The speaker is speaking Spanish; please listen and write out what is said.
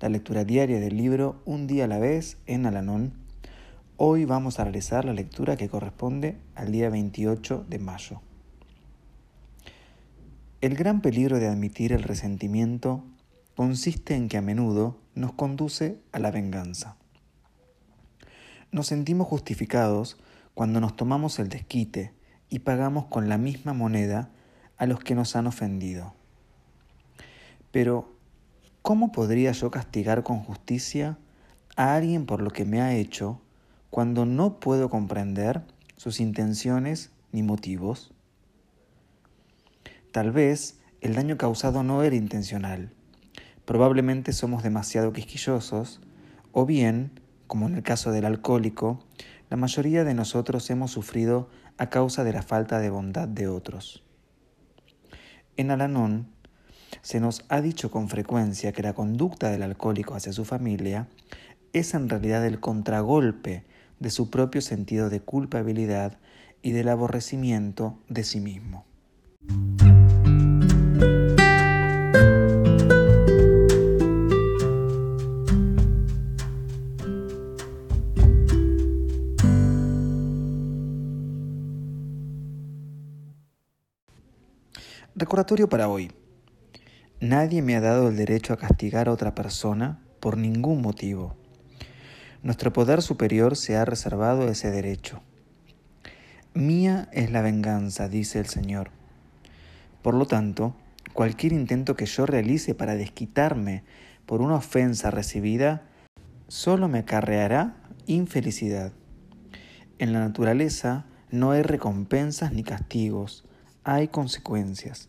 la lectura diaria del libro Un día a la vez en Alanón Hoy vamos a realizar la lectura que corresponde al día 28 de mayo. El gran peligro de admitir el resentimiento consiste en que a menudo nos conduce a la venganza. Nos sentimos justificados cuando nos tomamos el desquite y pagamos con la misma moneda a los que nos han ofendido. Pero, ¿cómo podría yo castigar con justicia a alguien por lo que me ha hecho cuando no puedo comprender sus intenciones ni motivos? Tal vez el daño causado no era intencional. Probablemente somos demasiado quisquillosos o bien, como en el caso del alcohólico, la mayoría de nosotros hemos sufrido a causa de la falta de bondad de otros. En Alanón se nos ha dicho con frecuencia que la conducta del alcohólico hacia su familia es en realidad el contragolpe de su propio sentido de culpabilidad y del aborrecimiento de sí mismo. Recordatorio para hoy. Nadie me ha dado el derecho a castigar a otra persona por ningún motivo. Nuestro poder superior se ha reservado ese derecho. Mía es la venganza, dice el Señor. Por lo tanto, cualquier intento que yo realice para desquitarme por una ofensa recibida solo me acarreará infelicidad. En la naturaleza no hay recompensas ni castigos, hay consecuencias.